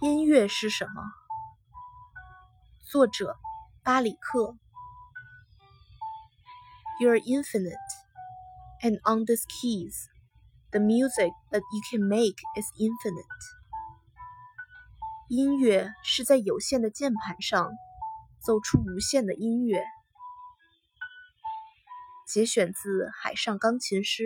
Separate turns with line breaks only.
音乐是什么？作者巴里克。You're infinite, and on these keys, the music that you can make is infinite. 音乐是在有限的键盘上奏出无限的音乐。节选自《海上钢琴师》。